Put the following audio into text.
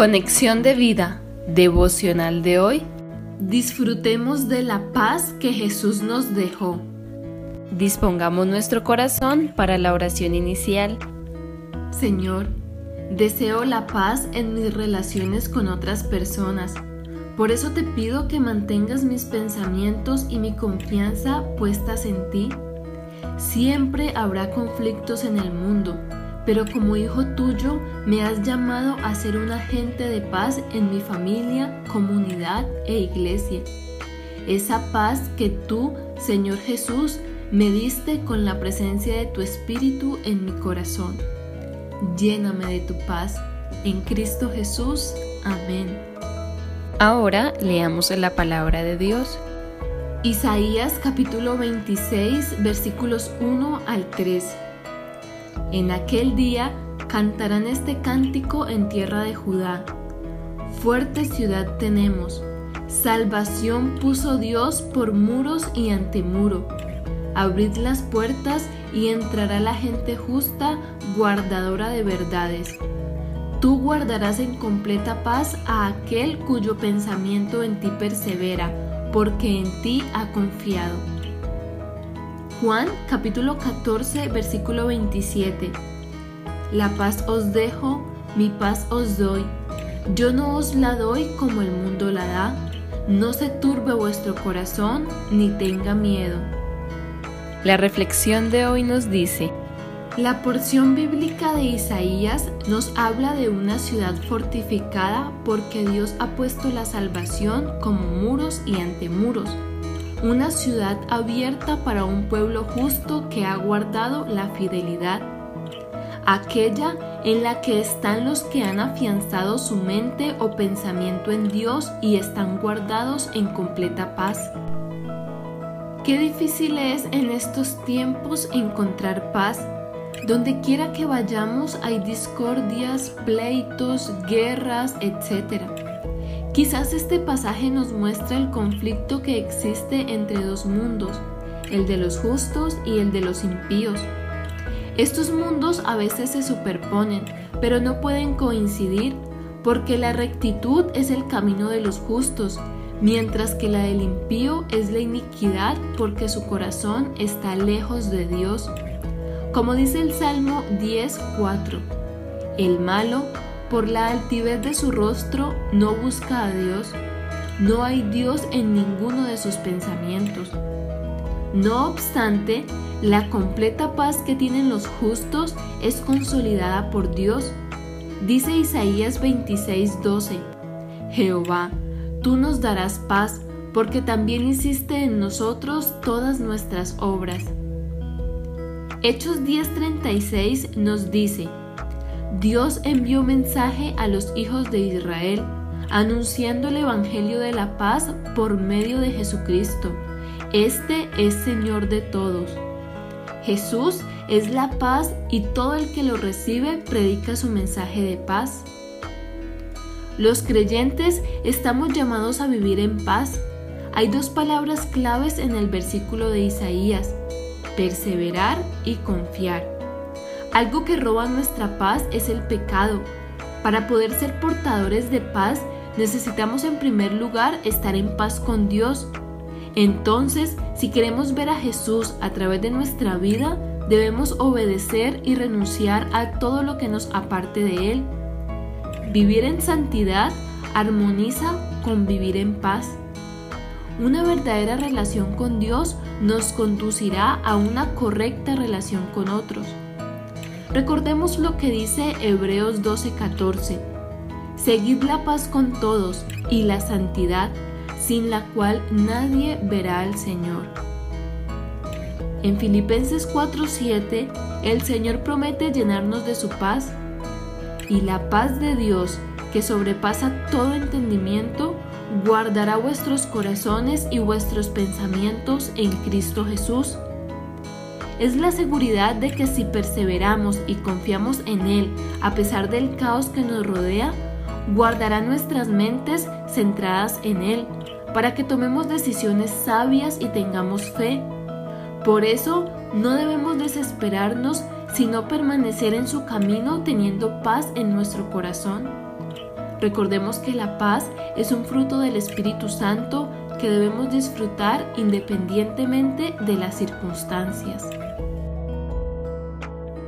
Conexión de vida devocional de hoy. Disfrutemos de la paz que Jesús nos dejó. Dispongamos nuestro corazón para la oración inicial. Señor, deseo la paz en mis relaciones con otras personas. Por eso te pido que mantengas mis pensamientos y mi confianza puestas en ti. Siempre habrá conflictos en el mundo pero como hijo tuyo me has llamado a ser un agente de paz en mi familia, comunidad e iglesia. Esa paz que tú, Señor Jesús, me diste con la presencia de tu Espíritu en mi corazón. Lléname de tu paz. En Cristo Jesús. Amén. Ahora leamos la palabra de Dios. Isaías capítulo 26 versículos 1 al 3. En aquel día cantarán este cántico en tierra de Judá. Fuerte ciudad tenemos, salvación puso Dios por muros y antemuro. Abrid las puertas y entrará la gente justa, guardadora de verdades. Tú guardarás en completa paz a aquel cuyo pensamiento en ti persevera, porque en ti ha confiado. Juan capítulo 14 versículo 27. La paz os dejo, mi paz os doy. Yo no os la doy como el mundo la da. No se turbe vuestro corazón ni tenga miedo. La reflexión de hoy nos dice, la porción bíblica de Isaías nos habla de una ciudad fortificada porque Dios ha puesto la salvación como muros y antemuros una ciudad abierta para un pueblo justo que ha guardado la fidelidad, aquella en la que están los que han afianzado su mente o pensamiento en Dios y están guardados en completa paz. Qué difícil es en estos tiempos encontrar paz. Donde quiera que vayamos hay discordias, pleitos, guerras, etc. Quizás este pasaje nos muestra el conflicto que existe entre dos mundos, el de los justos y el de los impíos. Estos mundos a veces se superponen, pero no pueden coincidir porque la rectitud es el camino de los justos, mientras que la del impío es la iniquidad porque su corazón está lejos de Dios. Como dice el Salmo 10.4, el malo por la altivez de su rostro no busca a Dios, no hay Dios en ninguno de sus pensamientos. No obstante, la completa paz que tienen los justos es consolidada por Dios. Dice Isaías 26:12, Jehová, tú nos darás paz, porque también hiciste en nosotros todas nuestras obras. Hechos 10:36 nos dice, Dios envió mensaje a los hijos de Israel, anunciando el Evangelio de la paz por medio de Jesucristo. Este es Señor de todos. Jesús es la paz y todo el que lo recibe predica su mensaje de paz. Los creyentes estamos llamados a vivir en paz. Hay dos palabras claves en el versículo de Isaías, perseverar y confiar. Algo que roba nuestra paz es el pecado. Para poder ser portadores de paz necesitamos en primer lugar estar en paz con Dios. Entonces, si queremos ver a Jesús a través de nuestra vida, debemos obedecer y renunciar a todo lo que nos aparte de Él. Vivir en santidad armoniza con vivir en paz. Una verdadera relación con Dios nos conducirá a una correcta relación con otros. Recordemos lo que dice Hebreos 12:14. Seguid la paz con todos y la santidad, sin la cual nadie verá al Señor. En Filipenses 4:7, el Señor promete llenarnos de su paz y la paz de Dios, que sobrepasa todo entendimiento, guardará vuestros corazones y vuestros pensamientos en Cristo Jesús es la seguridad de que si perseveramos y confiamos en Él a pesar del caos que nos rodea, guardará nuestras mentes centradas en Él para que tomemos decisiones sabias y tengamos fe. Por eso no debemos desesperarnos, sino permanecer en su camino teniendo paz en nuestro corazón. Recordemos que la paz es un fruto del Espíritu Santo que debemos disfrutar independientemente de las circunstancias.